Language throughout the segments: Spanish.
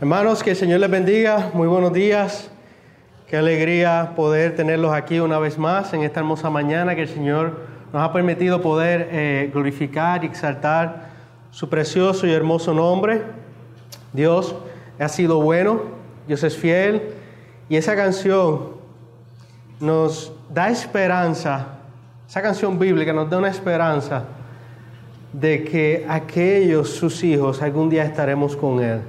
Hermanos, que el Señor les bendiga. Muy buenos días. Qué alegría poder tenerlos aquí una vez más en esta hermosa mañana que el Señor nos ha permitido poder eh, glorificar y exaltar su precioso y hermoso nombre. Dios ha sido bueno, Dios es fiel y esa canción nos da esperanza, esa canción bíblica nos da una esperanza de que aquellos, sus hijos, algún día estaremos con Él.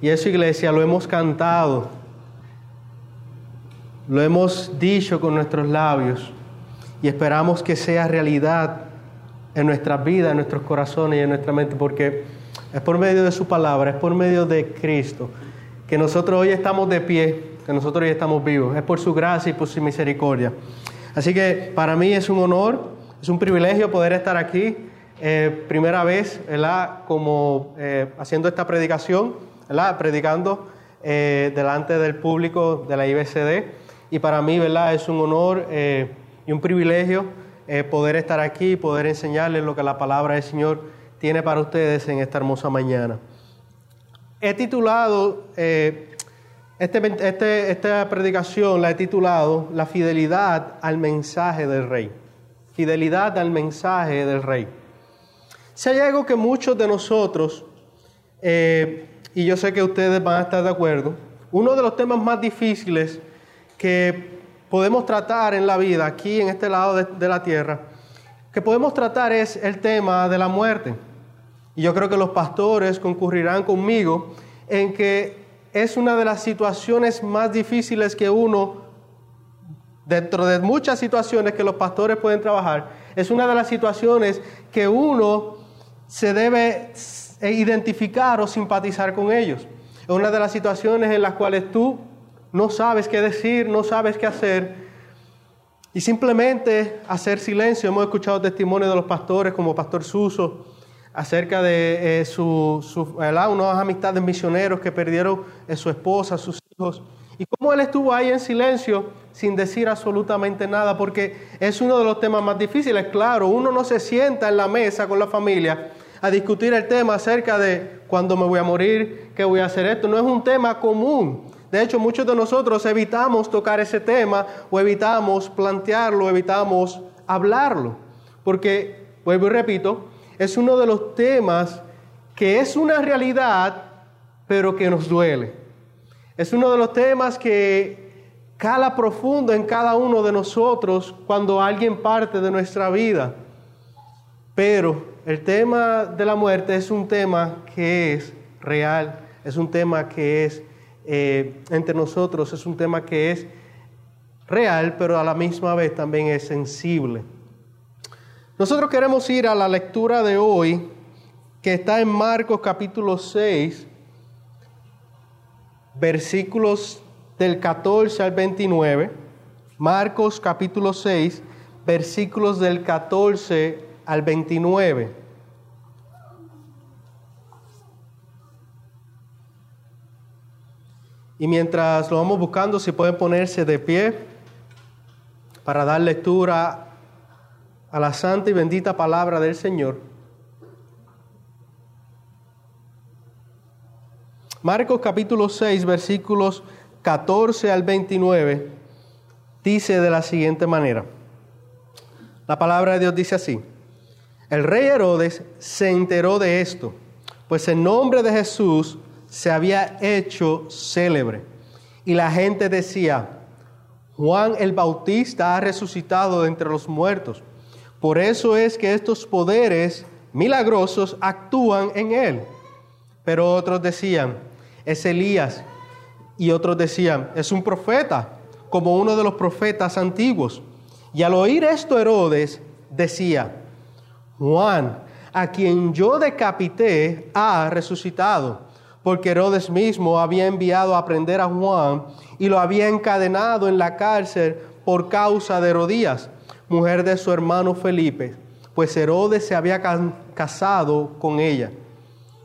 Y eso, iglesia, lo hemos cantado, lo hemos dicho con nuestros labios y esperamos que sea realidad en nuestras vidas, en nuestros corazones y en nuestra mente, porque es por medio de su palabra, es por medio de Cristo, que nosotros hoy estamos de pie, que nosotros hoy estamos vivos, es por su gracia y por su misericordia. Así que para mí es un honor, es un privilegio poder estar aquí, eh, primera vez. Como eh, haciendo esta predicación ¿verdad? predicando eh, delante del público de la IBCD. Y para mí ¿verdad? es un honor eh, y un privilegio eh, poder estar aquí y poder enseñarles lo que la palabra del Señor tiene para ustedes en esta hermosa mañana. He titulado, este, este, esta predicación la he titulado La fidelidad al mensaje del Rey. Fidelidad al mensaje del Rey. Si hay algo que muchos de nosotros y yo sé que ustedes van a estar de acuerdo, uno de los temas más difíciles que podemos tratar en la vida, aquí en este lado de, la tierra, que podemos tratar es el tema de la muerte. Y yo creo que los pastores concurrirán conmigo en que es una de las situaciones más difíciles que uno, dentro de muchas situaciones que los pastores pueden trabajar, es una de las situaciones que uno se debe identificar o simpatizar con ellos. Es una de las situaciones en las cuales tú no sabes qué decir, no sabes qué hacer y simplemente hacer silencio. Hemos escuchado testimonios de los pastores como Pastor Suso acerca de eh, su, su unas amistades misioneros que perdieron eh, su esposa, sus hijos. Y cómo él estuvo ahí en silencio sin decir absolutamente nada, porque es uno de los temas más difíciles. Claro, uno no se sienta en la mesa con la familia a discutir el tema acerca de cuándo me voy a morir, qué voy a hacer esto. No es un tema común. De hecho, muchos de nosotros evitamos tocar ese tema o evitamos plantearlo, evitamos hablarlo. Porque, vuelvo y repito, es uno de los temas que es una realidad, pero que nos duele. Es uno de los temas que cala profundo en cada uno de nosotros cuando alguien parte de nuestra vida. Pero el tema de la muerte es un tema que es real, es un tema que es eh, entre nosotros, es un tema que es real, pero a la misma vez también es sensible. Nosotros queremos ir a la lectura de hoy, que está en Marcos capítulo 6, versículos del 14 al 29. Marcos capítulo 6, versículos del 14 al 29. Y mientras lo vamos buscando, si pueden ponerse de pie para dar lectura a la santa y bendita palabra del Señor. Marcos capítulo 6, versículos 14 al 29, dice de la siguiente manera. La palabra de Dios dice así. El rey Herodes se enteró de esto, pues el nombre de Jesús se había hecho célebre. Y la gente decía, Juan el Bautista ha resucitado de entre los muertos. Por eso es que estos poderes milagrosos actúan en él. Pero otros decían, es Elías. Y otros decían, es un profeta, como uno de los profetas antiguos. Y al oír esto Herodes decía, Juan, a quien yo decapité, ha resucitado, porque Herodes mismo había enviado a prender a Juan y lo había encadenado en la cárcel por causa de Herodías, mujer de su hermano Felipe, pues Herodes se había casado con ella.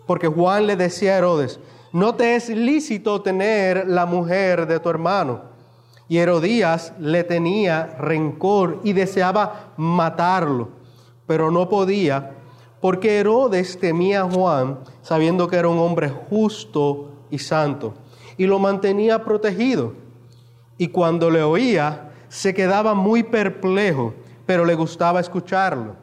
Porque Juan le decía a Herodes, no te es lícito tener la mujer de tu hermano. Y Herodías le tenía rencor y deseaba matarlo pero no podía, porque Herodes temía a Juan, sabiendo que era un hombre justo y santo, y lo mantenía protegido. Y cuando le oía, se quedaba muy perplejo, pero le gustaba escucharlo.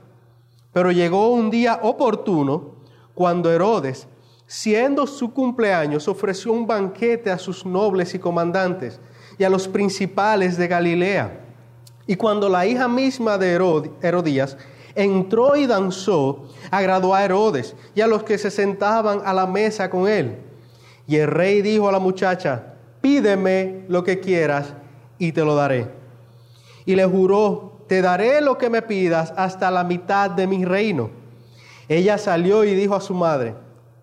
Pero llegó un día oportuno cuando Herodes, siendo su cumpleaños, ofreció un banquete a sus nobles y comandantes y a los principales de Galilea. Y cuando la hija misma de Herodías entró y danzó, agradó a Herodes y a los que se sentaban a la mesa con él. Y el rey dijo a la muchacha, pídeme lo que quieras y te lo daré. Y le juró, te daré lo que me pidas hasta la mitad de mi reino. Ella salió y dijo a su madre,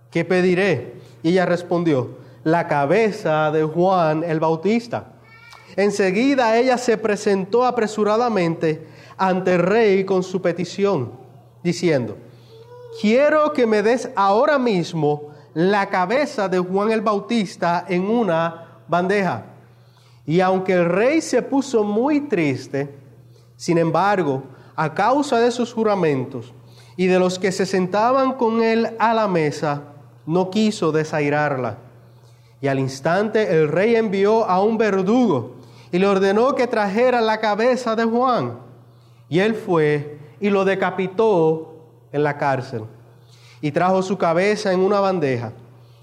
¿qué pediré? Y ella respondió, la cabeza de Juan el Bautista. Enseguida ella se presentó apresuradamente ante el rey con su petición, diciendo, quiero que me des ahora mismo la cabeza de Juan el Bautista en una bandeja. Y aunque el rey se puso muy triste, sin embargo, a causa de sus juramentos y de los que se sentaban con él a la mesa, no quiso desairarla. Y al instante el rey envió a un verdugo y le ordenó que trajera la cabeza de Juan. Y él fue y lo decapitó en la cárcel. Y trajo su cabeza en una bandeja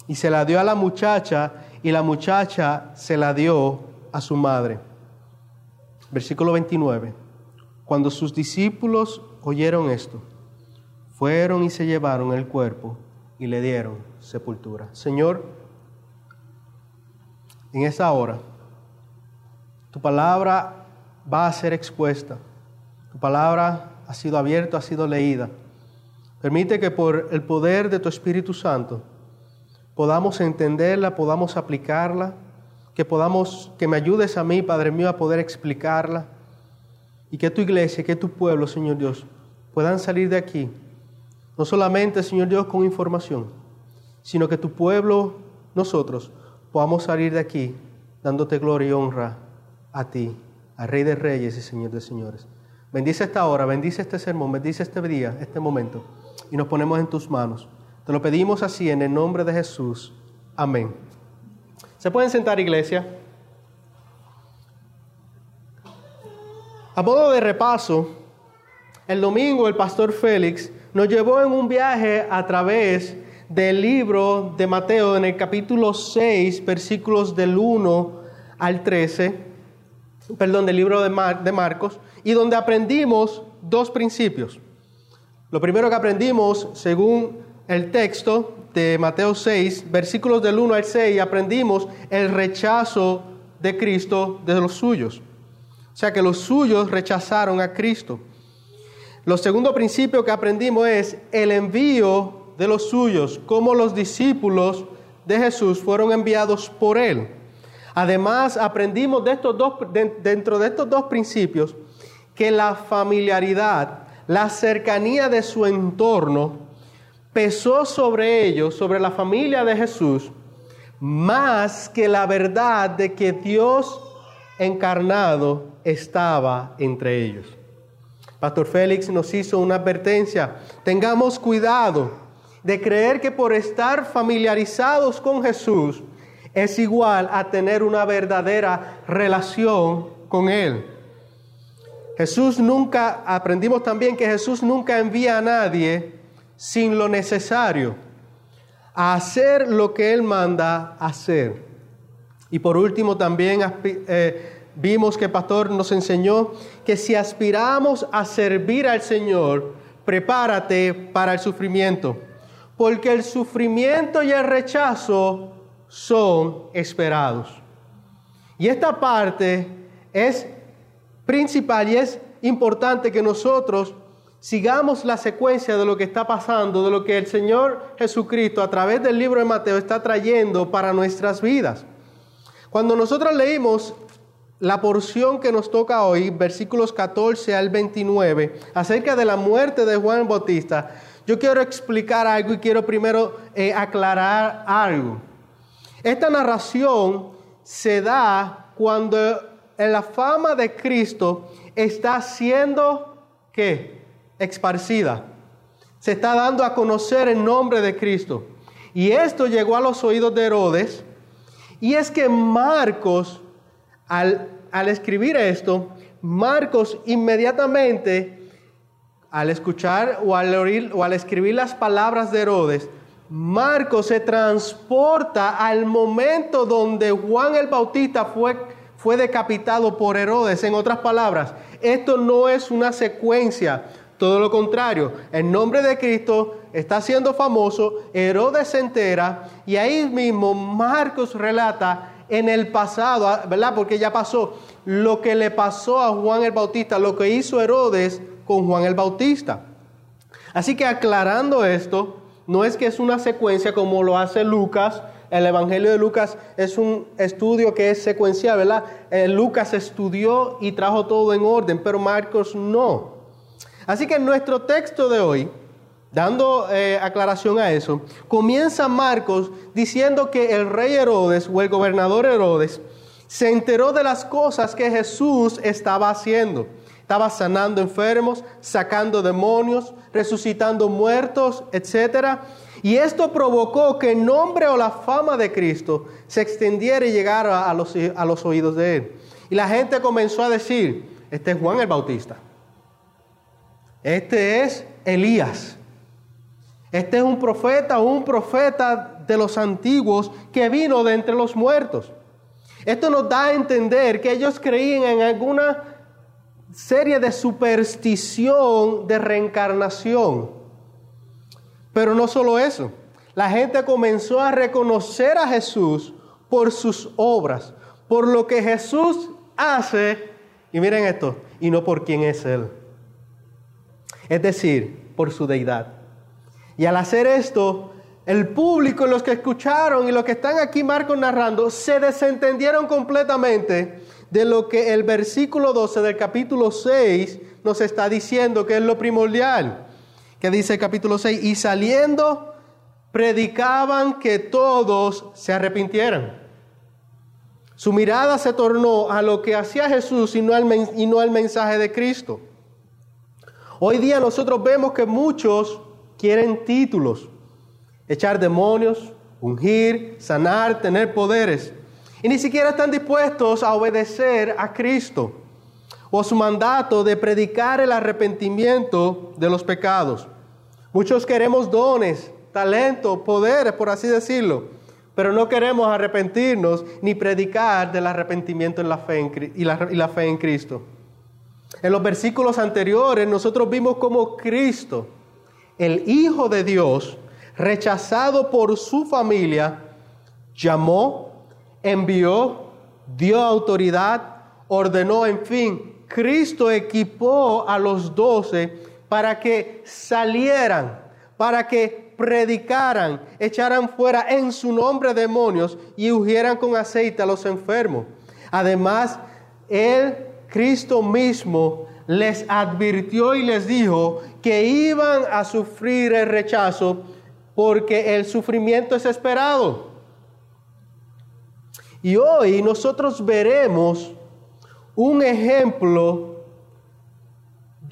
y se la dio a la muchacha y la muchacha se la dio a su madre. Versículo 29. Cuando sus discípulos oyeron esto, fueron y se llevaron el cuerpo y le dieron sepultura. Señor, en esa hora, tu palabra va a ser expuesta. Tu palabra ha sido abierta, ha sido leída. Permite que por el poder de tu Espíritu Santo podamos entenderla, podamos aplicarla, que podamos, que me ayudes a mí, Padre mío, a poder explicarla y que tu iglesia, que tu pueblo, Señor Dios, puedan salir de aquí, no solamente, Señor Dios, con información, sino que tu pueblo, nosotros, podamos salir de aquí dándote gloria y honra a ti, al Rey de Reyes y Señor de Señores. Bendice esta hora, bendice este sermón, bendice este día, este momento, y nos ponemos en tus manos. Te lo pedimos así en el nombre de Jesús. Amén. ¿Se pueden sentar, iglesia? A modo de repaso, el domingo el pastor Félix nos llevó en un viaje a través del libro de Mateo en el capítulo 6, versículos del 1 al 13 perdón, del libro de, de Marcos, y donde aprendimos dos principios. Lo primero que aprendimos, según el texto de Mateo 6, versículos del 1 al 6, aprendimos el rechazo de Cristo de los suyos. O sea que los suyos rechazaron a Cristo. Lo segundo principio que aprendimos es el envío de los suyos, cómo los discípulos de Jesús fueron enviados por él. Además, aprendimos de estos dos, dentro de estos dos principios que la familiaridad, la cercanía de su entorno, pesó sobre ellos, sobre la familia de Jesús, más que la verdad de que Dios encarnado estaba entre ellos. Pastor Félix nos hizo una advertencia. Tengamos cuidado de creer que por estar familiarizados con Jesús, es igual a tener una verdadera relación con Él. Jesús nunca, aprendimos también que Jesús nunca envía a nadie sin lo necesario, a hacer lo que Él manda hacer. Y por último también eh, vimos que el pastor nos enseñó que si aspiramos a servir al Señor, prepárate para el sufrimiento, porque el sufrimiento y el rechazo son esperados. Y esta parte es principal y es importante que nosotros sigamos la secuencia de lo que está pasando, de lo que el Señor Jesucristo a través del libro de Mateo está trayendo para nuestras vidas. Cuando nosotros leímos la porción que nos toca hoy, versículos 14 al 29, acerca de la muerte de Juan Bautista, yo quiero explicar algo y quiero primero eh, aclarar algo. Esta narración se da cuando la fama de Cristo está siendo ¿qué? esparcida. Se está dando a conocer el nombre de Cristo. Y esto llegó a los oídos de Herodes, Y es que Marcos, al, al escribir esto, Marcos inmediatamente, al escuchar o al, oír, o al escribir las palabras de Herodes, Marcos se transporta al momento donde Juan el Bautista fue, fue decapitado por Herodes. En otras palabras, esto no es una secuencia, todo lo contrario. El nombre de Cristo está siendo famoso, Herodes se entera y ahí mismo Marcos relata en el pasado, ¿verdad? Porque ya pasó lo que le pasó a Juan el Bautista, lo que hizo Herodes con Juan el Bautista. Así que aclarando esto, no es que es una secuencia como lo hace Lucas. El Evangelio de Lucas es un estudio que es secuencial, ¿verdad? Eh, Lucas estudió y trajo todo en orden, pero Marcos no. Así que en nuestro texto de hoy, dando eh, aclaración a eso, comienza Marcos diciendo que el rey Herodes o el gobernador Herodes se enteró de las cosas que Jesús estaba haciendo. Estaba sanando enfermos, sacando demonios, resucitando muertos, etc. Y esto provocó que el nombre o la fama de Cristo se extendiera y llegara a los, a los oídos de él. Y la gente comenzó a decir, este es Juan el Bautista. Este es Elías. Este es un profeta, un profeta de los antiguos que vino de entre los muertos. Esto nos da a entender que ellos creían en alguna serie de superstición de reencarnación. Pero no solo eso, la gente comenzó a reconocer a Jesús por sus obras, por lo que Jesús hace, y miren esto, y no por quién es Él. Es decir, por su deidad. Y al hacer esto, el público, los que escucharon y los que están aquí, Marcos narrando, se desentendieron completamente de lo que el versículo 12 del capítulo 6 nos está diciendo que es lo primordial. Que dice el capítulo 6, y saliendo predicaban que todos se arrepintieran. Su mirada se tornó a lo que hacía Jesús y no al, y no al mensaje de Cristo. Hoy día nosotros vemos que muchos quieren títulos, echar demonios, ungir, sanar, tener poderes. Y ni siquiera están dispuestos a obedecer a Cristo o su mandato de predicar el arrepentimiento de los pecados. Muchos queremos dones, talento, poderes, por así decirlo, pero no queremos arrepentirnos ni predicar del arrepentimiento en la fe y, la, y la fe en Cristo. En los versículos anteriores nosotros vimos como Cristo, el Hijo de Dios, rechazado por su familia, llamó envió, dio autoridad, ordenó, en fin, Cristo equipó a los doce para que salieran, para que predicaran, echaran fuera en su nombre demonios y ungieran con aceite a los enfermos. Además, Él, Cristo mismo, les advirtió y les dijo que iban a sufrir el rechazo porque el sufrimiento es esperado. Y hoy nosotros veremos un ejemplo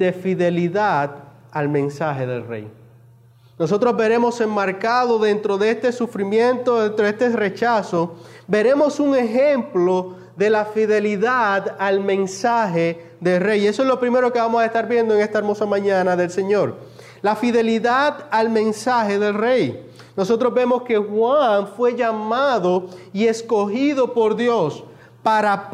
de fidelidad al mensaje del rey. Nosotros veremos enmarcado dentro de este sufrimiento, dentro de este rechazo, veremos un ejemplo de la fidelidad al mensaje del rey. Eso es lo primero que vamos a estar viendo en esta hermosa mañana del Señor. La fidelidad al mensaje del rey. Nosotros vemos que Juan fue llamado y escogido por Dios para,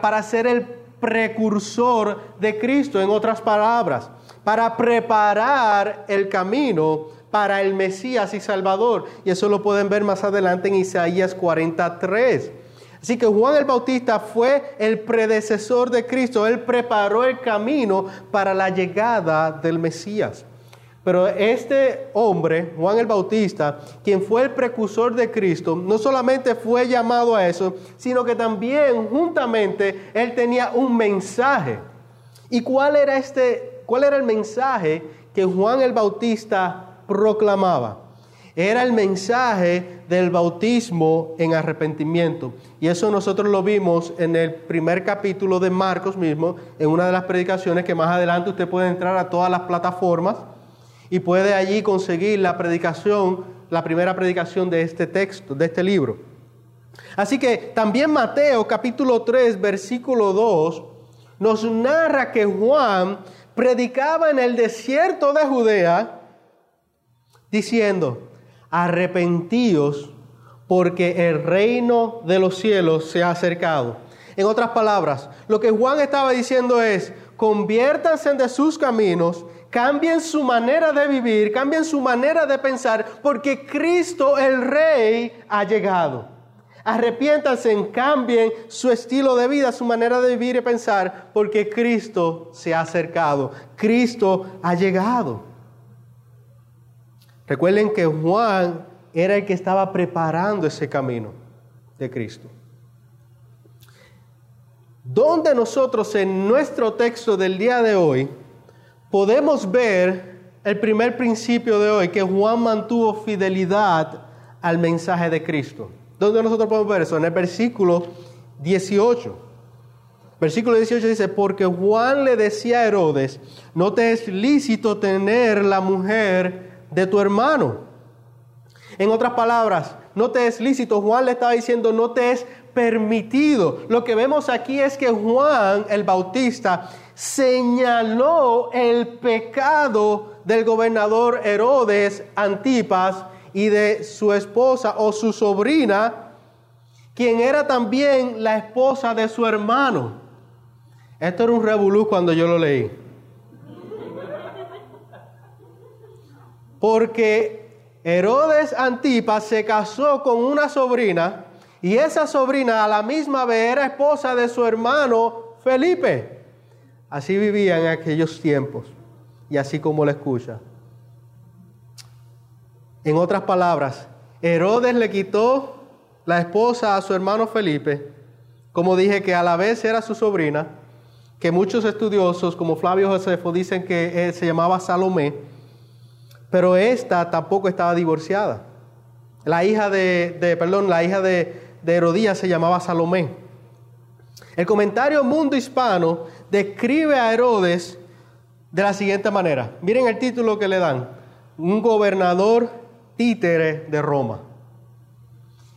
para ser el precursor de Cristo, en otras palabras, para preparar el camino para el Mesías y Salvador. Y eso lo pueden ver más adelante en Isaías 43. Así que Juan el Bautista fue el predecesor de Cristo, él preparó el camino para la llegada del Mesías. Pero este hombre, Juan el Bautista, quien fue el precursor de Cristo, no solamente fue llamado a eso, sino que también juntamente él tenía un mensaje. ¿Y cuál era este cuál era el mensaje que Juan el Bautista proclamaba? Era el mensaje del bautismo en arrepentimiento. Y eso nosotros lo vimos en el primer capítulo de Marcos mismo, en una de las predicaciones que más adelante usted puede entrar a todas las plataformas y puede allí conseguir la predicación, la primera predicación de este texto, de este libro. Así que también Mateo capítulo 3 versículo 2 nos narra que Juan predicaba en el desierto de Judea diciendo, arrepentíos porque el reino de los cielos se ha acercado. En otras palabras, lo que Juan estaba diciendo es, conviértanse de sus caminos, cambien su manera de vivir, cambien su manera de pensar, porque Cristo el Rey ha llegado. Arrepiéntanse, cambien su estilo de vida, su manera de vivir y pensar, porque Cristo se ha acercado, Cristo ha llegado. Recuerden que Juan era el que estaba preparando ese camino de Cristo. Donde nosotros en nuestro texto del día de hoy podemos ver el primer principio de hoy, que Juan mantuvo fidelidad al mensaje de Cristo. ¿Dónde nosotros podemos ver eso? En el versículo 18. Versículo 18 dice, porque Juan le decía a Herodes, no te es lícito tener la mujer de tu hermano. En otras palabras, no te es lícito. Juan le estaba diciendo, no te es permitido. Lo que vemos aquí es que Juan el Bautista señaló el pecado del gobernador Herodes Antipas y de su esposa o su sobrina, quien era también la esposa de su hermano. Esto era un revolú cuando yo lo leí. Porque Herodes Antipas se casó con una sobrina y esa sobrina a la misma vez era esposa de su hermano Felipe. Así vivía en aquellos tiempos y así como lo escucha. En otras palabras, Herodes le quitó la esposa a su hermano Felipe, como dije que a la vez era su sobrina, que muchos estudiosos como Flavio Josefo dicen que se llamaba Salomé, pero esta tampoco estaba divorciada. La hija de, perdón, la hija de Herodías se llamaba Salomé. El comentario Mundo Hispano describe a Herodes de la siguiente manera. Miren el título que le dan. Un gobernador títere de Roma.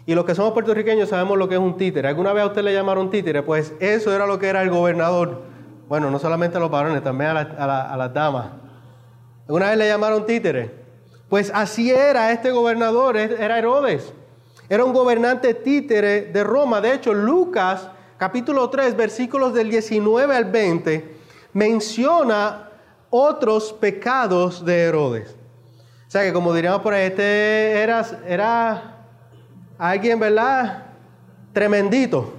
Y los que somos puertorriqueños sabemos lo que es un títere. ¿Alguna vez a usted le llamaron títere? Pues eso era lo que era el gobernador. Bueno, no solamente a los varones, también a, las damas. ¿Alguna vez le llamaron títere? Pues así era este gobernador, era Herodes. Era un gobernante títere de Roma. De hecho, Lucas capítulo 3, versículos del 19 al 20, menciona otros pecados de Herodes. O sea que como diríamos por ahí, este era, era alguien, ¿verdad? Tremendito.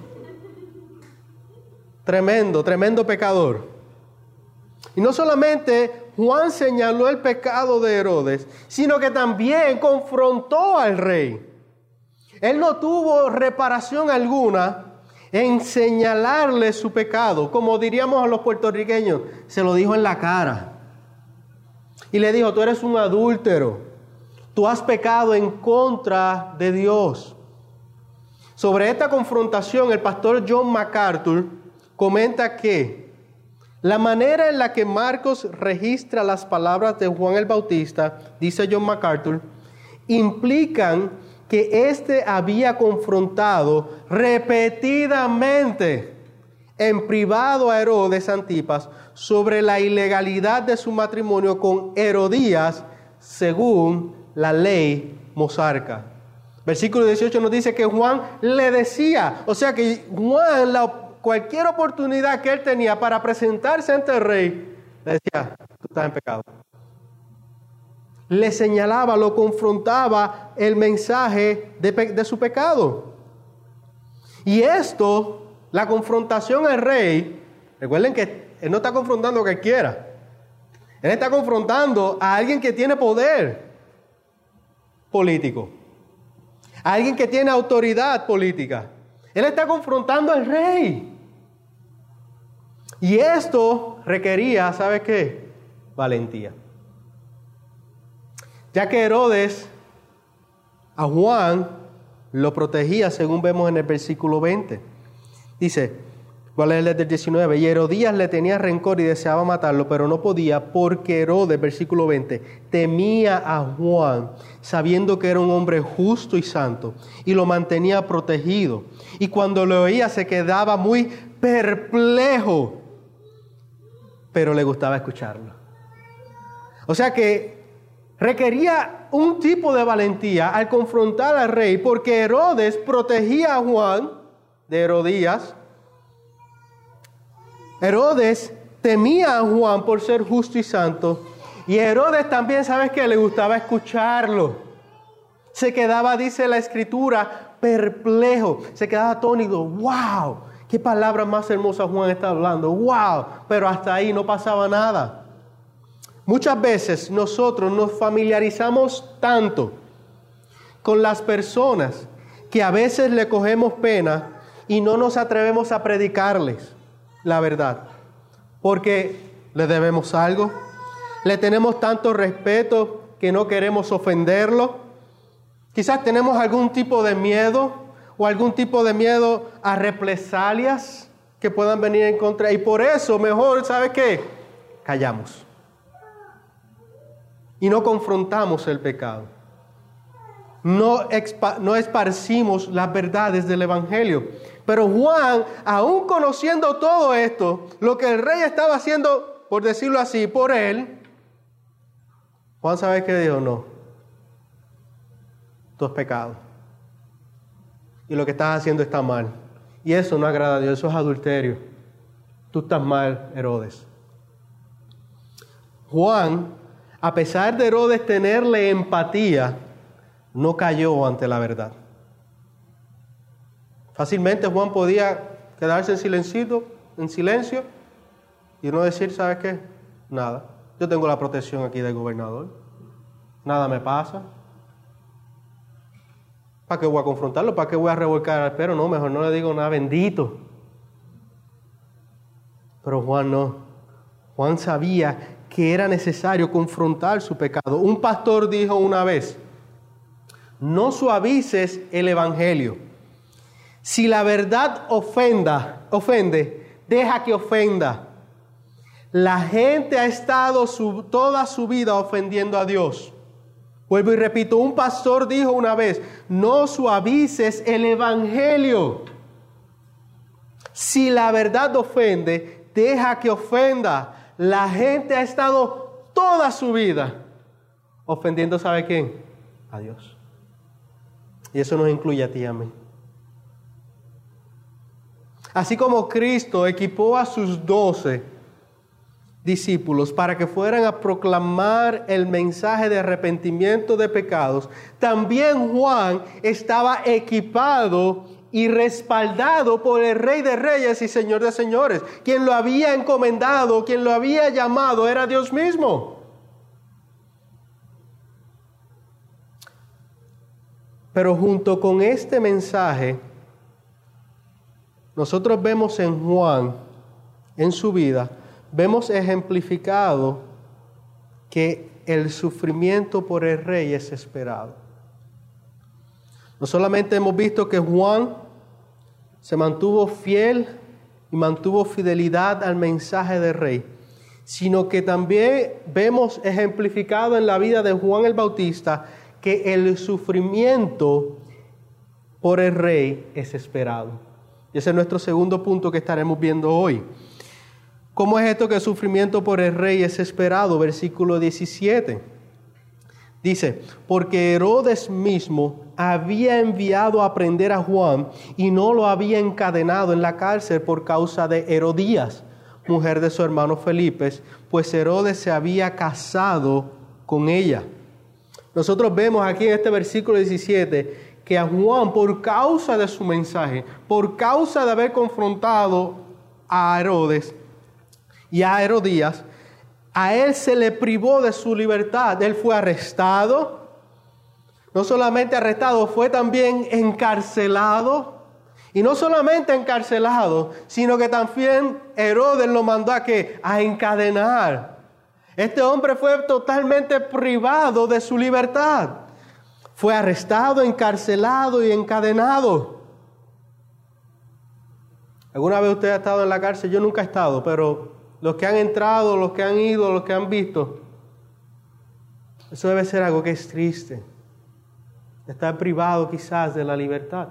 Tremendo, tremendo pecador. Y no solamente Juan señaló el pecado de Herodes, sino que también confrontó al rey. Él no tuvo reparación alguna en señalarle su pecado, como diríamos a los puertorriqueños, se lo dijo en la cara. Y le dijo, tú eres un adúltero, tú has pecado en contra de Dios. Sobre esta confrontación, el pastor John MacArthur comenta que la manera en la que Marcos registra las palabras de Juan el Bautista, dice John MacArthur, implican que éste había confrontado repetidamente en privado a Herodes Antipas sobre la ilegalidad de su matrimonio con Herodías según la ley mosarca. Versículo 18 nos dice que Juan le decía, o sea que Juan, la, cualquier oportunidad que él tenía para presentarse ante el rey, le decía, tú estás en pecado. Le señalaba, lo confrontaba el mensaje de, su pecado. Y esto, la confrontación al rey, recuerden que él no está confrontando a cualquiera. Él está confrontando a alguien que tiene poder político. A alguien que tiene autoridad política. Él está confrontando al rey. Y esto requería, ¿sabe qué? Valentía. Ya que Herodes a Juan lo protegía, según vemos en el versículo 20. Dice, Voy a leer desde el 19. Y Herodías le tenía rencor y deseaba matarlo, pero no podía porque Herodes, versículo 20, temía a Juan, sabiendo que era un hombre justo y santo, y lo mantenía protegido. Y cuando lo oía se quedaba muy perplejo, pero le gustaba escucharlo. O sea que requería un tipo de valentía al confrontar al rey, porque Herodes protegía a Juan de Herodías, Herodes temía a Juan por ser justo y santo. Y Herodes también, ¿sabes que Le gustaba escucharlo. Se quedaba, dice la escritura, perplejo. Se quedaba atónito. ¡Wow! ¿Qué palabra más hermosa Juan está hablando? ¡Wow! Pero hasta ahí no pasaba nada. Muchas veces nosotros nos familiarizamos tanto con las personas que a veces le cogemos pena y no nos atrevemos a predicarles la verdad. Porque le debemos algo, le tenemos tanto respeto que no queremos ofenderlo. Quizás tenemos algún tipo de miedo o algún tipo de miedo a represalias que puedan venir en contra. Y por eso mejor, ¿sabe qué? Callamos. Y no confrontamos el pecado. No, no esparcimos las verdades del Evangelio. Pero Juan, aún conociendo todo esto, lo que el rey estaba haciendo, por decirlo así, por él, Juan sabe que dijo, no, tú es pecado. Y lo que estás haciendo está mal. Y eso no agrada a Dios, eso es adulterio. Tú estás mal, Herodes. Juan, a pesar de Herodes tenerle empatía, no cayó ante la verdad. Fácilmente Juan podía quedarse en silencio, en silencio y no decir, ¿sabes qué? Nada. Yo tengo la protección aquí del gobernador. Nada me pasa. ¿Para qué voy a confrontarlo? ¿Para qué voy a revolcar al perro? No, mejor no le digo nada bendito. Pero Juan no. Juan sabía que era necesario confrontar su pecado. Un pastor dijo una vez, no suavices el Evangelio si la verdad ofenda, ofende, deja que ofenda. La gente ha estado toda su vida ofendiendo a Dios. Vuelvo y repito, un pastor dijo una vez, no suavices el Evangelio. Si la verdad ofende, deja que ofenda. La gente ha estado toda su vida ofendiendo, ¿sabe quién? A Dios. Y eso nos incluye a ti y a mí. Así como Cristo equipó a sus doce discípulos para que fueran a proclamar el mensaje de arrepentimiento de pecados, también Juan estaba equipado y respaldado por el Rey de Reyes y Señor de Señores. Quien lo había encomendado, quien lo había llamado, era Dios mismo. Pero junto con este mensaje, nosotros vemos en Juan, en su vida, vemos ejemplificado que el sufrimiento por el rey es esperado. No solamente hemos visto que Juan se mantuvo fiel y mantuvo fidelidad al mensaje del rey, sino que también vemos ejemplificado en la vida de Juan el Bautista que el sufrimiento por el rey es esperado. Y ese es nuestro segundo punto que estaremos viendo hoy. ¿Cómo es esto que el sufrimiento por el rey es esperado? Versículo 17. Dice, porque Herodes mismo había enviado a prender a Juan y no lo había encadenado en la cárcel por causa de Herodías, mujer de su hermano Felipe, pues Herodes se había casado con ella. Nosotros vemos aquí en este versículo 17 que a Juan, por causa de su mensaje, por causa de haber confrontado a Herodes y a Herodías, a él se le privó de su libertad. Él fue arrestado, no solamente arrestado, fue también encarcelado. Y no solamente encarcelado, sino que también Herodes lo mandó a que a encadenar. Este hombre fue totalmente privado de su libertad. Fue arrestado, encarcelado y encadenado. ¿Alguna vez usted ha estado en la cárcel? Yo nunca he estado, pero los que han entrado, los que han ido, los que han visto, eso debe ser algo que es triste. Estar privado quizás de la libertad.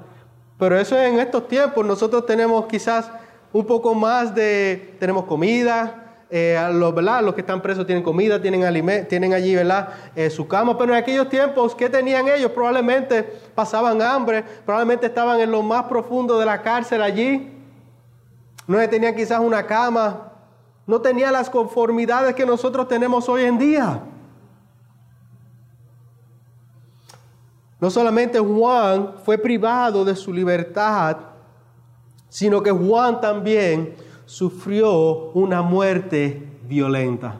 Pero eso en estos tiempos nosotros tenemos quizás un poco más de, tenemos comida, eh, los, los, que están presos tienen comida, tienen, tienen allí ¿verdad? Eh, su cama, pero en aquellos tiempos, ¿qué tenían ellos? Probablemente pasaban hambre, probablemente estaban en lo más profundo de la cárcel allí, no tenían quizás una cama, no tenían las conformidades que nosotros tenemos hoy en día. No solamente Juan fue privado de su libertad, sino que Juan también sufrió una muerte violenta.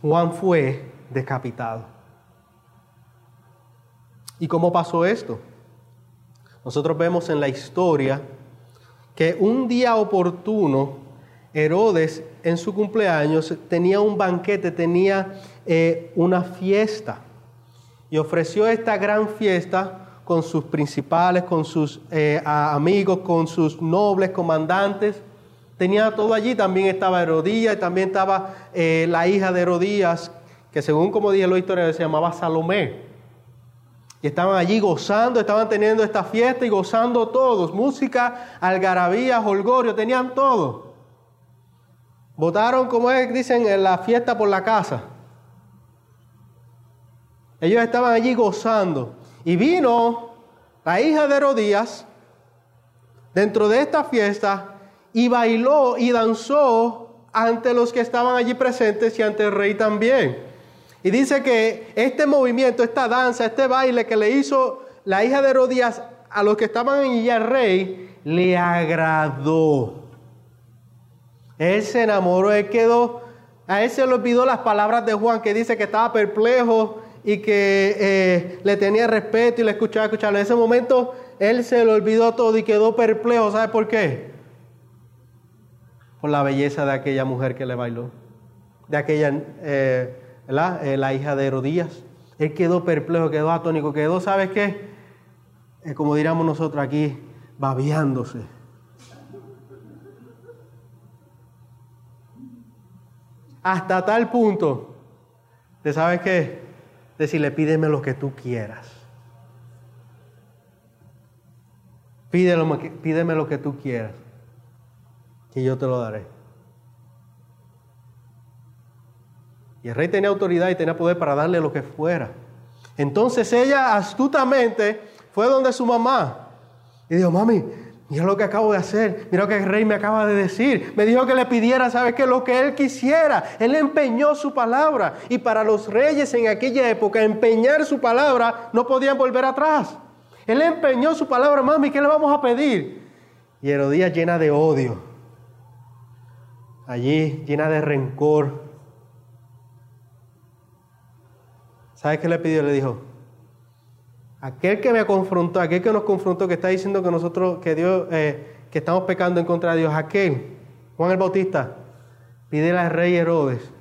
Juan fue decapitado. ¿Y cómo pasó esto? Nosotros vemos en la historia que un día oportuno, Herodes en su cumpleaños tenía un banquete, tenía eh, una fiesta y ofreció esta gran fiesta con sus principales, con sus eh, amigos, con sus nobles comandantes. Tenía todo allí, también estaba Herodías, también estaba eh, la hija de Herodías, que según como dije la historia se llamaba Salomé. Y estaban allí gozando, estaban teniendo esta fiesta y gozando todos. Música, algarabía, holgorio, tenían todo. Votaron, como es, dicen, en la fiesta por la casa. Ellos estaban allí gozando. Y vino la hija de Herodías dentro de esta fiesta y bailó y danzó ante los que estaban allí presentes y ante el rey también. Y dice que este movimiento, esta danza, este baile que le hizo la hija de Herodías a los que estaban allí al rey, le agradó. Él se enamoró, él quedó, a él se le olvidó las palabras de Juan que dice que estaba perplejo y que eh, le tenía respeto y le escuchaba, escucharlo. En ese momento él se le olvidó todo y quedó perplejo. ¿Sabe por qué? Por la belleza de aquella mujer que le bailó, de aquella, eh, eh, la hija de Herodías. Él quedó perplejo, quedó atónico, quedó, ¿sabes qué? como diríamos nosotros aquí, babeándose. Hasta tal punto de, ¿sabes qué? decirle, pídeme lo que tú quieras. Pídeme, pídeme lo que tú quieras, que yo te lo daré. Y el rey tenía autoridad y tenía poder para darle lo que fuera. Entonces ella astutamente fue donde su mamá y dijo, mami, Mira lo que acabo de hacer, mira lo que el rey me acaba de decir. Me dijo que le pidiera, ¿sabes qué? Lo que él quisiera. Él empeñó su palabra. Y para los reyes en aquella época, empeñar su palabra no podían volver atrás. Él empeñó su palabra, mami, ¿qué le vamos a pedir? Y Herodías llena de odio. Allí llena de rencor. ¿Sabes qué le pidió? Le dijo, Aquel que me confrontó, aquel que nos confrontó, que está diciendo que nosotros, que Dios, eh, que estamos pecando en contra de Dios, aquel, Juan el Bautista, pídele al rey Herodes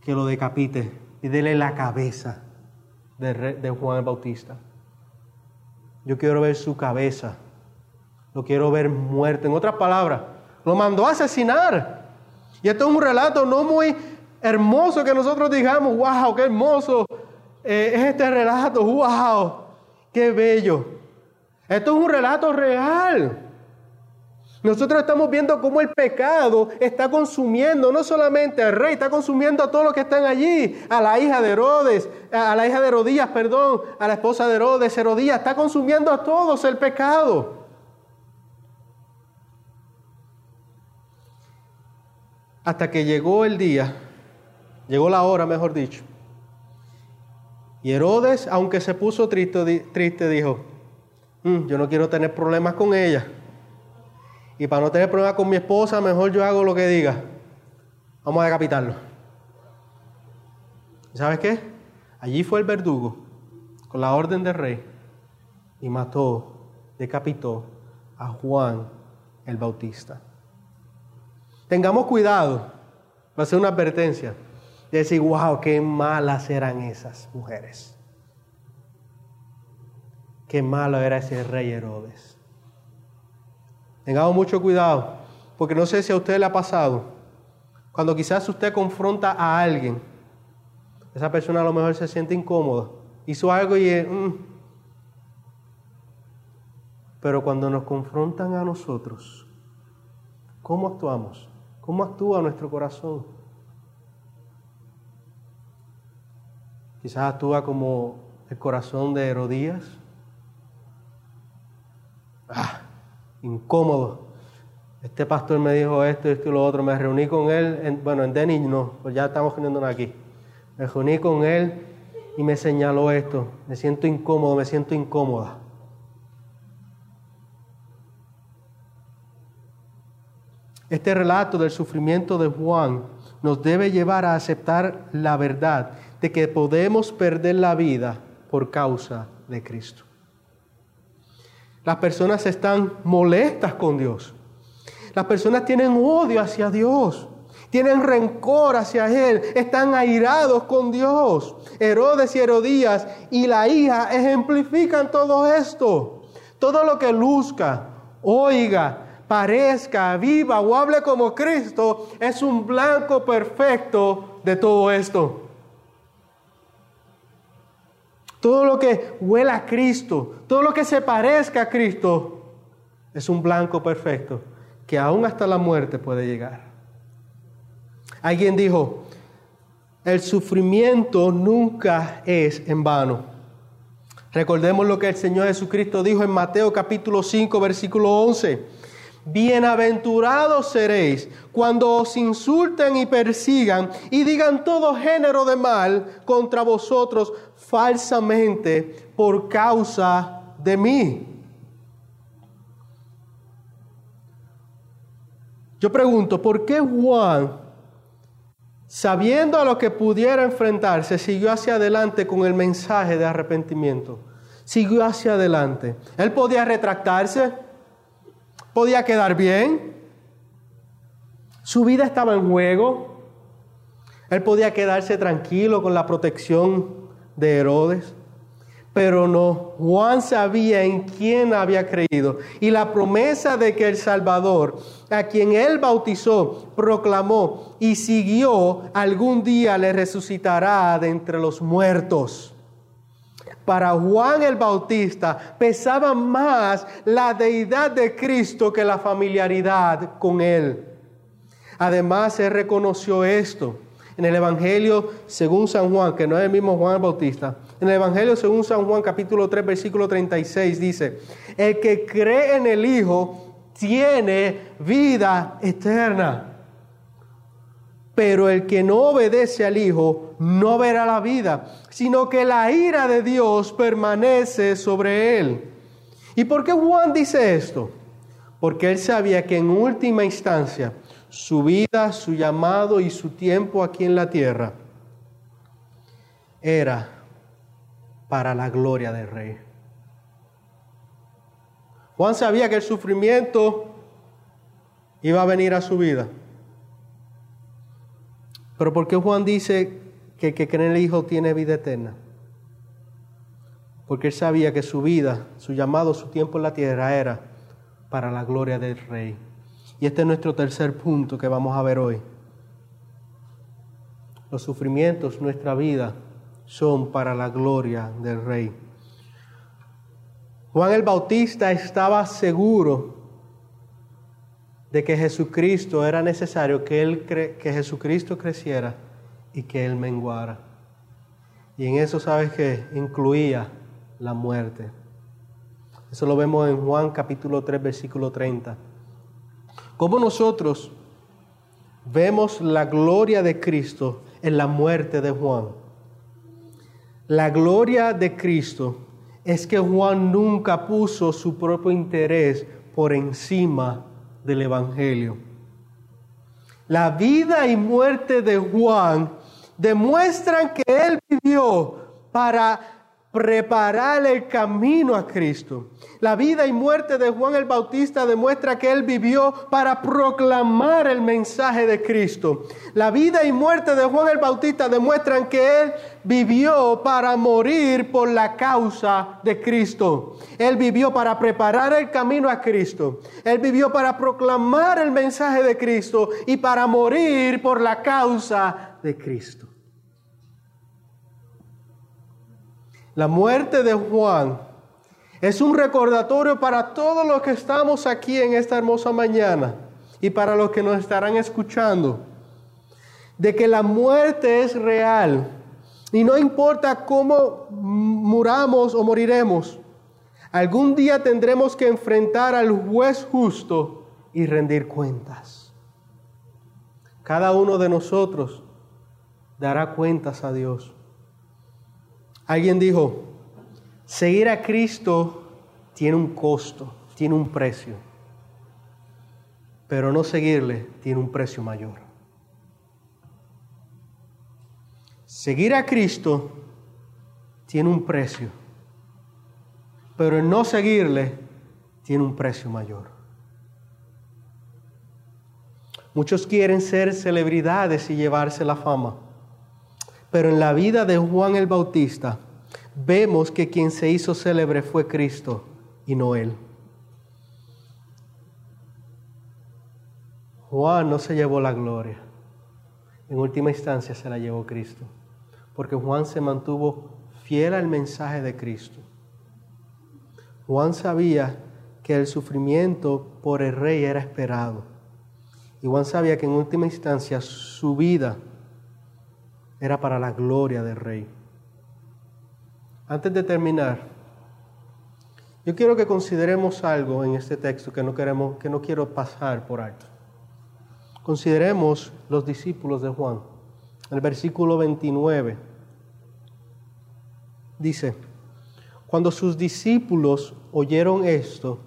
que lo decapite, pídele la cabeza de, Juan el Bautista. Yo quiero ver su cabeza, lo quiero ver muerto. En otras palabras, lo mandó a asesinar. Y esto es un relato no muy hermoso que nosotros digamos, wow, qué hermoso eh, es este relato, wow. Qué bello. Esto es un relato real. Nosotros estamos viendo cómo el pecado está consumiendo no solamente al rey, está consumiendo a todos los que están allí, a la hija de Herodes, a la hija de Herodías, perdón, a la esposa de Herodes, Herodías, está consumiendo a todos el pecado. Hasta que llegó el día, llegó la hora, mejor dicho, y Herodes, aunque se puso triste, triste dijo, mm, yo no quiero tener problemas con ella. Y para no tener problemas con mi esposa, mejor yo hago lo que diga. Vamos a decapitarlo. ¿Sabes qué? Allí fue el verdugo, con la orden del rey, y mató, decapitó a Juan el Bautista. Tengamos cuidado, va a ser una advertencia de decir, wow, qué malas eran esas mujeres. Qué malo era ese rey Herodes. Tengamos mucho cuidado, porque no sé si a usted le ha pasado, cuando quizás usted confronta a alguien, esa persona a lo mejor se siente incómoda, hizo algo y... Mm. Pero cuando nos confrontan a nosotros, ¿cómo actuamos? ¿Cómo actúa nuestro corazón? Quizás actúa como el corazón de Herodías. Ah, incómodo. Este pastor me dijo esto, esto y lo otro. Me reuní con él, bueno, en Denis no, pues ya estamos reuniéndonos aquí. Me reuní con él y me señaló esto. Me siento incómodo, me siento incómoda. Este relato del sufrimiento de Juan nos debe llevar a aceptar la verdad de que podemos perder la vida por causa de Cristo. Las personas están molestas con Dios. Las personas tienen odio hacia Dios. Tienen rencor hacia Él. Están airados con Dios. Herodes y Herodías y la hija ejemplifican todo esto. Todo lo que luzca, oiga, parezca, viva o hable como Cristo es un blanco perfecto de todo esto. Todo lo que huela a Cristo, todo lo que se parezca a Cristo, es un blanco perfecto que aún hasta la muerte puede llegar. Alguien dijo, el sufrimiento nunca es en vano. Recordemos lo que el Señor Jesucristo dijo en Mateo capítulo 5, versículo 11. Bienaventurados seréis cuando os insulten y persigan y digan todo género de mal contra vosotros falsamente por causa de mí. Yo pregunto, ¿por qué Juan, sabiendo a lo que pudiera enfrentarse, siguió hacia adelante con el mensaje de arrepentimiento? Siguió hacia adelante. Él podía retractarse, podía quedar bien, su vida estaba en juego, él podía quedarse tranquilo con la protección de Herodes. Pero no, Juan sabía en quién había creído y la promesa de que el Salvador, a quien él bautizó, proclamó y siguió, algún día le resucitará de entre los muertos. Para Juan el Bautista pesaba más la deidad de Cristo que la familiaridad con él. Además, él reconoció esto en el Evangelio según San Juan, que no es el mismo Juan el Bautista, en el Evangelio según San Juan capítulo 3 versículo 36 dice, el que cree en el Hijo tiene vida eterna. Pero el que no obedece al Hijo no verá la vida, sino que la ira de Dios permanece sobre él. ¿Y por qué Juan dice esto? Porque él sabía que en última instancia su vida, su llamado y su tiempo aquí en la tierra era para la gloria del Rey. Juan sabía que el sufrimiento iba a venir a su vida. Pero ¿por qué Juan dice que el que cree en el Hijo tiene vida eterna? Porque él sabía que su vida, su llamado, su tiempo en la tierra era para la gloria del Rey. Y este es nuestro tercer punto que vamos a ver hoy. Los sufrimientos, nuestra vida, son para la gloria del Rey. Juan el Bautista estaba seguro de que Jesucristo era necesario que, él que Jesucristo creciera y que Él menguara. Y en eso sabes que incluía la muerte. Eso lo vemos en Juan capítulo 3, versículo 30. Como nosotros vemos la gloria de Cristo en la muerte de Juan. La gloria de Cristo es que Juan nunca puso su propio interés por encima del Evangelio. La vida y muerte de Juan demuestran que él vivió para preparar el camino a Cristo. La vida y muerte de Juan el Bautista demuestra que él vivió para proclamar el mensaje de Cristo. La vida y muerte de Juan el Bautista demuestran que él vivió para morir por la causa de Cristo. Él vivió para preparar el camino a Cristo. Él vivió para proclamar el mensaje de Cristo y para morir por la causa de Cristo. La muerte de Juan es un recordatorio para todos los que estamos aquí en esta hermosa mañana y para los que nos estarán escuchando, de que la muerte es real y no importa cómo muramos o moriremos, algún día tendremos que enfrentar al juez justo y rendir cuentas. Cada uno de nosotros dará cuentas a Dios. Alguien dijo, seguir a Cristo tiene un costo, tiene un precio, pero no seguirle tiene un precio mayor. Seguir a Cristo tiene un precio, pero el no seguirle tiene un precio mayor. Muchos quieren ser celebridades y llevarse la fama. Pero en la vida de Juan el Bautista vemos que quien se hizo célebre fue Cristo y no él. Juan no se llevó la gloria. En última instancia se la llevó Cristo. Porque Juan se mantuvo fiel al mensaje de Cristo. Juan sabía que el sufrimiento por el rey era esperado. Y Juan sabía que en última instancia su vida era para la gloria del rey. Antes de terminar, yo quiero que consideremos algo en este texto que no queremos, que no quiero pasar por alto. Consideremos los discípulos de Juan. El versículo 29 dice, cuando sus discípulos oyeron esto,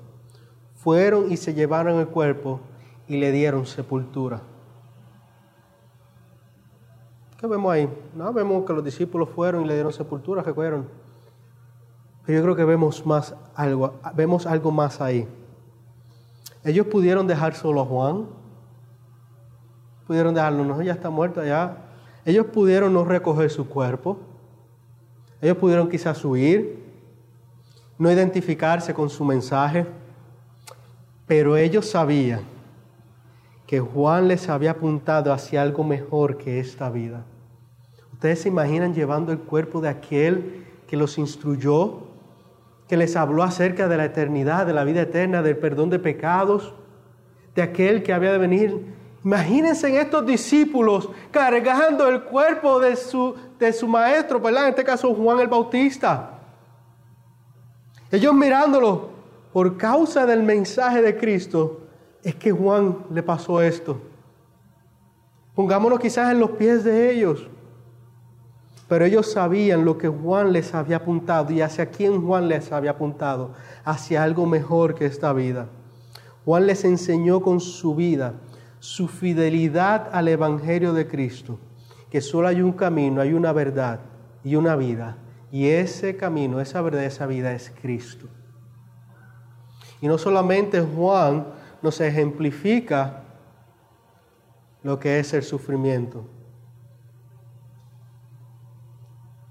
fueron y se llevaron el cuerpo y le dieron sepultura. ¿Qué vemos ahí? No, vemos que los discípulos fueron y le dieron sepultura, recuerdan. Pero yo creo que vemos más algo, vemos algo más ahí. Ellos pudieron dejar solo a Juan. Pudieron dejarlo, no, ya está muerto ya. Ellos pudieron no recoger su cuerpo. Ellos pudieron quizás huir, no identificarse con su mensaje. Pero ellos sabían que Juan les había apuntado hacia algo mejor que esta vida. Ustedes se imaginan llevando el cuerpo de aquel que los instruyó, que les habló acerca de la eternidad, de la vida eterna, del perdón de pecados, de aquel que había de venir. Imagínense en estos discípulos cargando el cuerpo de su, de su maestro, ¿verdad? En este caso Juan el Bautista. Ellos mirándolo por causa del mensaje de Cristo, es que Juan le pasó esto. Pongámonos quizás en los pies de ellos. Pero ellos sabían lo que Juan les había apuntado y hacia quién Juan les había apuntado, hacia algo mejor que esta vida. Juan les enseñó con su vida su fidelidad al Evangelio de Cristo, que solo hay un camino, hay una verdad y una vida. Y ese camino, esa verdad, esa vida es Cristo. Y no solamente Juan nos ejemplifica lo que es el sufrimiento.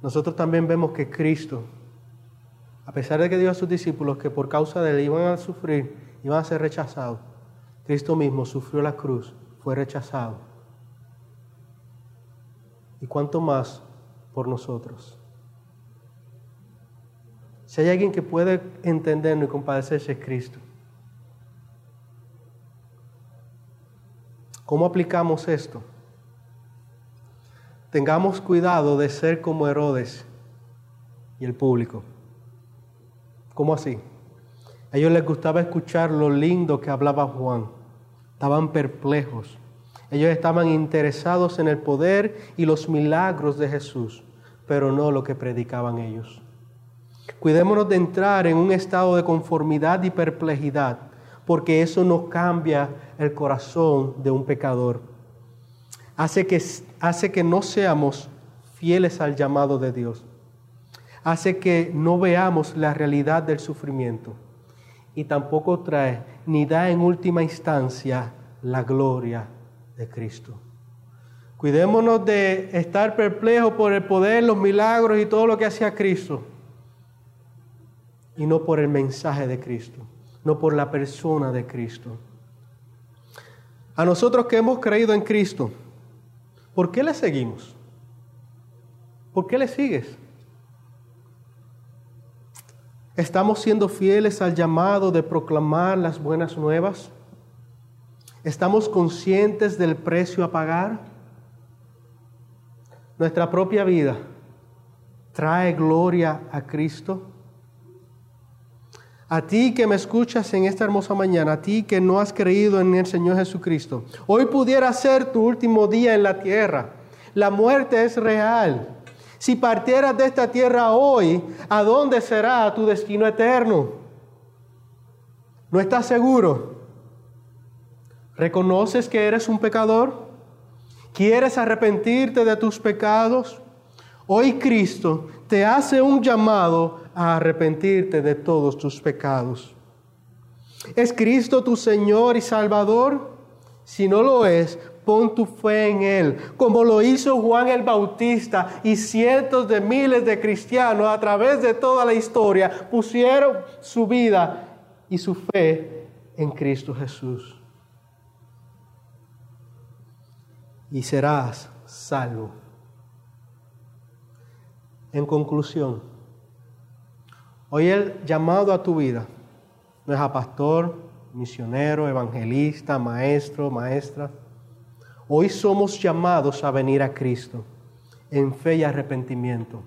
Nosotros también vemos que Cristo, a pesar de que dio a sus discípulos que por causa de él iban a sufrir, iban a ser rechazados, Cristo mismo sufrió la cruz, fue rechazado. ¿Y cuánto más por nosotros? Si hay alguien que puede entendernos y compadecerse es Cristo. ¿Cómo aplicamos esto? Tengamos cuidado de ser como Herodes y el público. ¿Cómo así? A ellos les gustaba escuchar lo lindo que hablaba Juan. Estaban perplejos. Ellos estaban interesados en el poder y los milagros de Jesús, pero no lo que predicaban ellos. Cuidémonos de entrar en un estado de conformidad y perplejidad porque eso no cambia el corazón de un pecador. Hace que, hace que no seamos fieles al llamado de Dios. hace que no veamos la realidad del sufrimiento y tampoco trae ni da en última instancia la gloria de Cristo. Cuidémonos de estar perplejos por el poder, los milagros y todo lo que hacía Cristo y no por el mensaje de Cristo, no por la persona de Cristo. A nosotros que hemos creído en Cristo, ¿por qué le seguimos? ¿Por qué le sigues? ¿Estamos siendo fieles al llamado de proclamar las buenas nuevas? ¿Estamos conscientes del precio a pagar? ¿Nuestra propia vida trae gloria a Cristo? A ti que me escuchas en esta hermosa mañana, a ti que no has creído en el Señor Jesucristo, hoy pudiera ser tu último día en la tierra. La muerte es real. Si partieras de esta tierra hoy, ¿a dónde será tu destino eterno? ¿No estás seguro? ¿Reconoces que eres un pecador? ¿Quieres arrepentirte de tus pecados? Hoy Cristo te hace un llamado a arrepentirte de todos tus pecados. ¿Es Cristo tu Señor y Salvador? Si no lo es, pon tu fe en Él, como lo hizo Juan el Bautista y cientos de miles de cristianos a través de toda la historia pusieron su vida y su fe en Cristo Jesús. Y serás salvo. En conclusión, hoy el llamado a tu vida no es a pastor, misionero, evangelista, maestro, maestra. Hoy somos llamados a venir a Cristo en fe y arrepentimiento.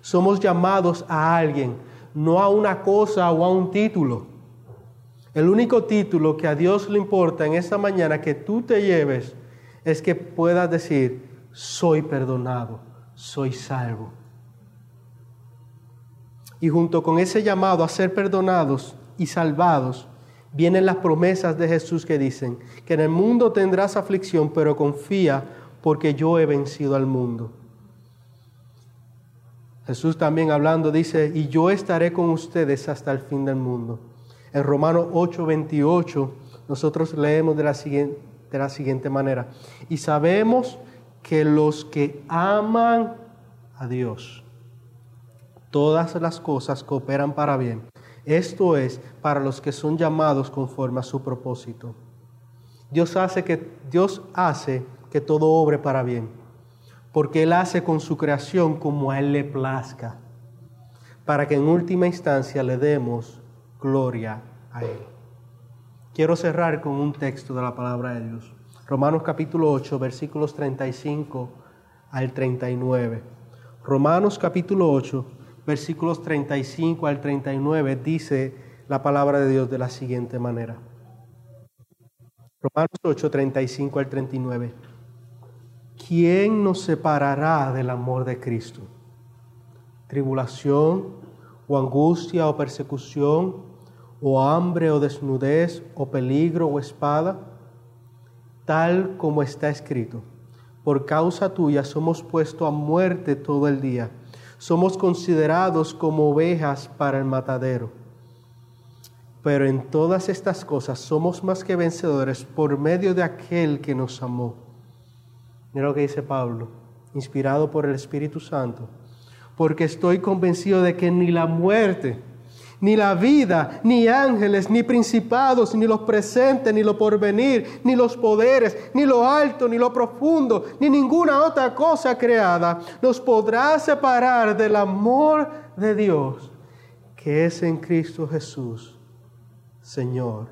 Somos llamados a alguien, no a una cosa o a un título. El único título que a Dios le importa en esta mañana que tú te lleves es que puedas decir, soy perdonado, soy salvo. Y junto con ese llamado a ser perdonados y salvados, vienen las promesas de Jesús que dicen que en el mundo tendrás aflicción, pero confía porque yo he vencido al mundo. Jesús también hablando dice, y yo estaré con ustedes hasta el fin del mundo. En Romanos 8:28 nosotros leemos de la, siguiente, de la siguiente manera, y sabemos que los que aman a Dios, todas las cosas cooperan para bien. Esto es para los que son llamados conforme a su propósito. Dios hace que Dios hace que todo obre para bien, porque él hace con su creación como a él le plazca, para que en última instancia le demos gloria a él. Quiero cerrar con un texto de la palabra de Dios. Romanos capítulo 8, versículos 35 al 39. Romanos capítulo 8, versículos 35 al 39, dice la palabra de Dios de la siguiente manera. Romanos 8, 35 al 39. ¿Quién nos separará del amor de Cristo? ¿Tribulación o angustia o persecución o hambre o desnudez o peligro o espada? Tal como está escrito. Por causa tuya somos puestos a muerte todo el día somos considerados como ovejas para el matadero. Pero en todas estas cosas somos más que vencedores por medio de aquel que nos amó. Mira lo que dice Pablo, inspirado por el Espíritu Santo. Porque estoy convencido de que ni la muerte, ni la vida, ni ángeles, ni principados, ni los presentes, ni lo porvenir, ni los poderes, ni lo alto, ni lo profundo, ni ninguna otra cosa creada nos podrá separar del amor de Dios que es en Cristo Jesús, Señor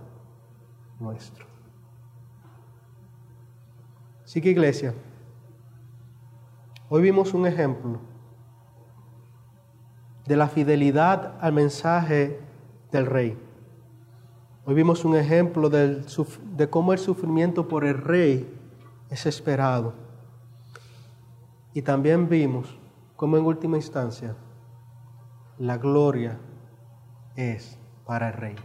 nuestro. Así que iglesia, hoy vimos un ejemplo de la fidelidad al mensaje del rey. Hoy vimos un ejemplo de cómo el sufrimiento por el rey es esperado. Y también vimos cómo en última instancia la gloria es para el rey.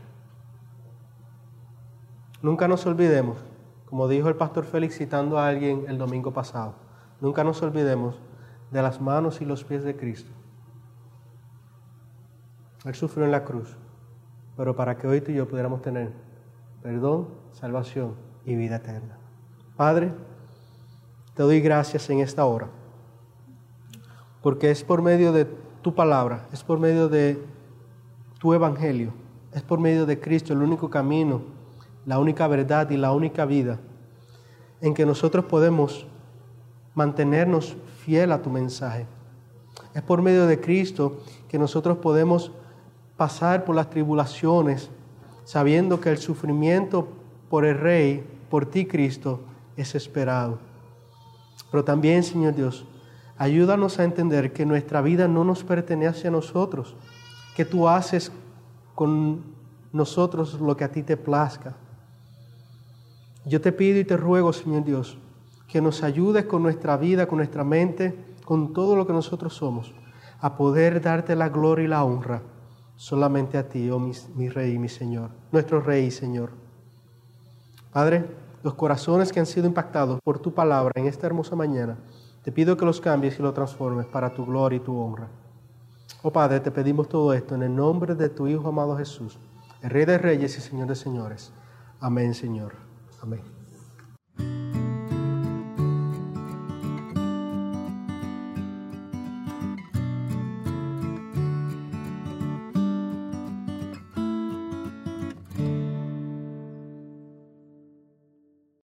Nunca nos olvidemos, como dijo el pastor Félix citando a alguien el domingo pasado, nunca nos olvidemos de las manos y los pies de Cristo Él sufrió en la cruz, pero para que hoy tú y yo pudiéramos tener perdón, salvación y vida eterna. Padre, te doy gracias en esta hora, porque es por medio de tu palabra, es por medio de tu evangelio, es por medio de Cristo el único camino, la única verdad y la única vida en que nosotros podemos mantenernos fiel a tu mensaje. Es por medio de Cristo que nosotros podemos pasar por las tribulaciones, sabiendo que el sufrimiento por el Rey, por ti Cristo, es esperado. Pero también, Señor Dios, ayúdanos a entender que nuestra vida no nos pertenece a nosotros, que tú haces con nosotros lo que a ti te plazca. Yo te pido y te ruego, Señor Dios, que nos ayudes con nuestra vida, con nuestra mente, con todo lo que nosotros somos, a poder darte la gloria y la honra solamente a ti, oh mi, Rey y mi Señor, nuestro Rey y Señor. Padre, los corazones que han sido impactados por tu palabra en esta hermosa mañana, te pido que los cambies y los transformes para tu gloria y tu honra. Oh Padre, te pedimos todo esto en el nombre de tu Hijo amado Jesús, el Rey de Reyes y Señor de Señores. Amén, Señor. Amén.